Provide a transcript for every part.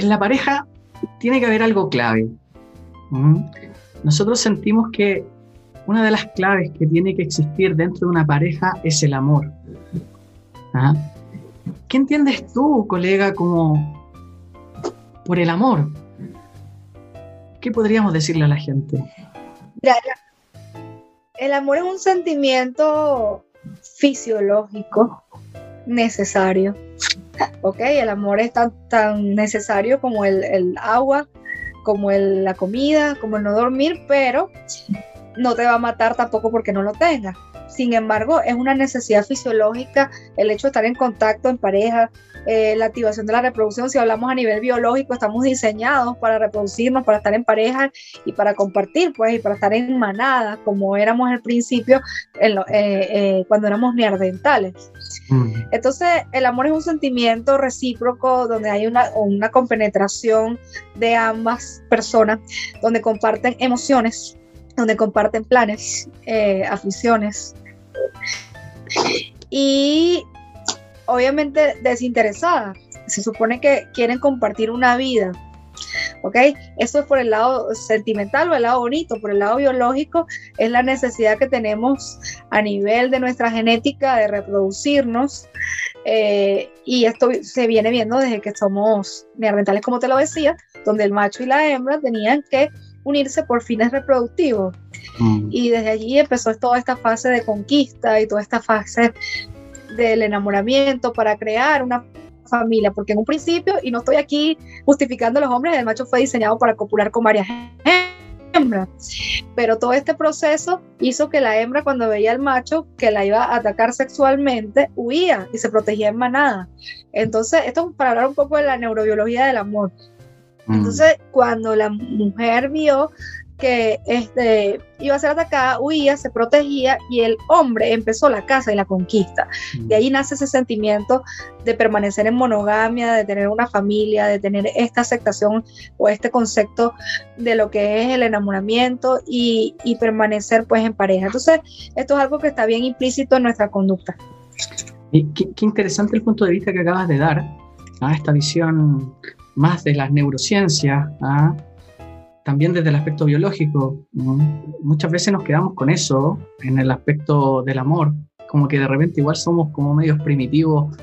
en la pareja tiene que haber algo clave. ¿Mm? Nosotros sentimos que una de las claves que tiene que existir dentro de una pareja es el amor. ¿Ah? ¿Qué entiendes tú, colega, como por el amor? ¿Qué podríamos decirle a la gente? el amor es un sentimiento fisiológico necesario. ¿Ok? El amor es tan, tan necesario como el, agua, como la comida, como el no dormir, pero no te va a matar tampoco porque no lo tengas. Sin embargo, es una necesidad fisiológica el hecho de estar en contacto en pareja, eh, la activación de la reproducción. Si hablamos a nivel biológico, estamos diseñados para reproducirnos, para estar en pareja y para compartir, pues, y para estar en manada, como éramos al principio eh, eh, cuando éramos neandertales. Mm. Entonces, el amor es un sentimiento recíproco donde hay una, una compenetración de ambas personas, donde comparten emociones, donde comparten planes, eh, aficiones y obviamente desinteresada. Se supone que quieren compartir una vida. ¿Ok? Eso es por el lado sentimental o el lado bonito, por el lado biológico es la necesidad que tenemos a nivel de nuestra genética de reproducirnos eh, y esto se viene viendo desde que somos neandertales, como te lo decía, donde el macho y la hembra tenían que unirse por fines reproductivos. Mm. Y desde allí empezó toda esta fase de conquista y toda esta fase del enamoramiento para crear una familia, porque en un principio, y no estoy aquí justificando a los hombres, el macho fue diseñado para copular con varias hembras, pero todo este proceso hizo que la hembra cuando veía al macho que la iba a atacar sexualmente, huía y se protegía en manada. Entonces, esto es para hablar un poco de la neurobiología del amor. Mm. Entonces, cuando la mujer vio que este, iba a ser atacada, huía, se protegía y el hombre empezó la caza y la conquista. De ahí nace ese sentimiento de permanecer en monogamia, de tener una familia, de tener esta aceptación o este concepto de lo que es el enamoramiento y, permanecer pues en pareja. Entonces, esto es algo que está bien implícito en nuestra conducta. Y qué, interesante el punto de vista que acabas de dar, a esta visión más de las neurociencias, ¿ah? también desde el aspecto biológico. Muchas veces nos quedamos con eso en el aspecto del amor, como que de repente igual somos como medios primitivos,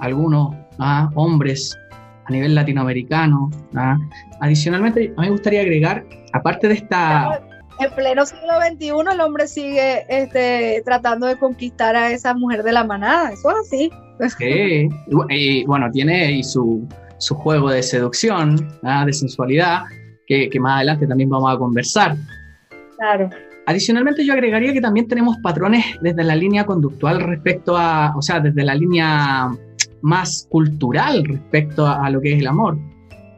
algunos ¿ah? hombres a nivel latinoamericano. ¿ah? Adicionalmente, a mí me gustaría agregar, aparte de esta... En pleno siglo XXI el hombre sigue este, tratando de conquistar a esa mujer de la manada, eso es así. Sí, y, bueno, tiene y su, su juego de seducción, ¿ah? de sensualidad, que, más adelante también vamos a conversar. Claro. Adicionalmente yo agregaría que también tenemos patrones desde la línea conductual respecto a, o sea, desde la línea más cultural respecto a, lo que es el amor.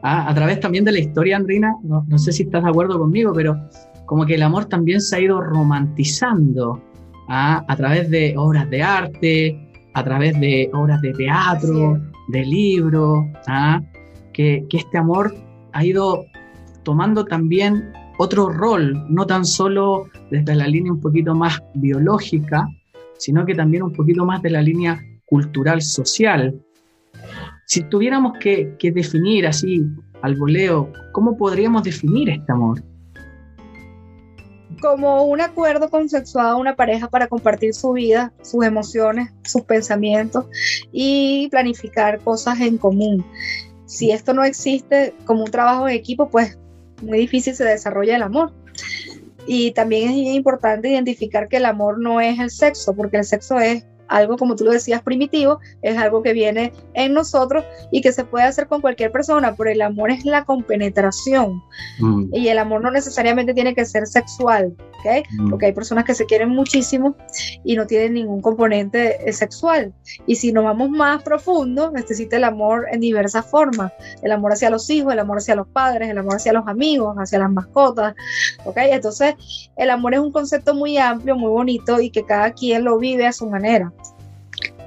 ¿ah? A través también de la historia, Andrina, no, no, sé si estás de acuerdo conmigo, pero como que el amor también se ha ido romantizando ¿ah? a través de obras de arte, a través de obras de teatro, de libros, ¿ah? que, este amor ha ido tomando también otro rol, no tan solo desde la línea un poquito más biológica, sino que también un poquito más de la línea cultural social. Si tuviéramos que, que definir así al voleo, ¿cómo podríamos definir este amor? Como un acuerdo consensuado una pareja para compartir su vida, sus emociones, sus pensamientos y planificar cosas en común. Si esto no existe como un trabajo en equipo, pues muy difícil se desarrolla el amor. Y también es importante identificar que el amor no es el sexo, porque el sexo es algo, como tú lo decías, primitivo, es algo que viene en nosotros y que se puede hacer con cualquier persona, pero el amor es la compenetración mm. y el amor no necesariamente tiene que ser sexual, Porque hay personas que se quieren muchísimo y no tienen ningún componente eh, sexual. Y si nos vamos más profundo, necesita el amor en diversas formas, el amor hacia los hijos, el amor hacia los padres, el amor hacia los amigos, hacia las mascotas, ¿ok? Entonces, el amor es un concepto muy amplio, muy bonito y que cada quien lo vive a su manera.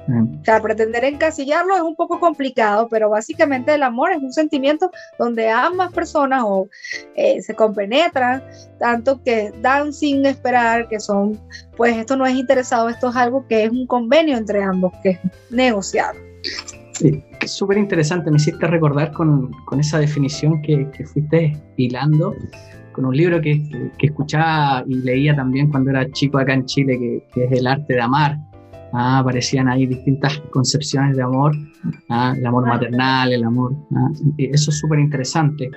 O sea, pretender encasillarlo es un poco complicado, pero básicamente el amor es un sentimiento donde ambas personas o, eh, se compenetran, tanto que dan sin esperar, que son, pues esto no es interesado, esto es algo que es un convenio entre ambos, que es negociado. Sí, súper interesante, me hiciste recordar con, con esa definición que, que, fuiste hilando, con un libro que, que, escuchaba y leía también cuando era chico acá en Chile, que, es El arte de amar. Ah, aparecían ahí distintas concepciones de amor, ah, el amor maternal, el amor. Ah, eso es súper interesante.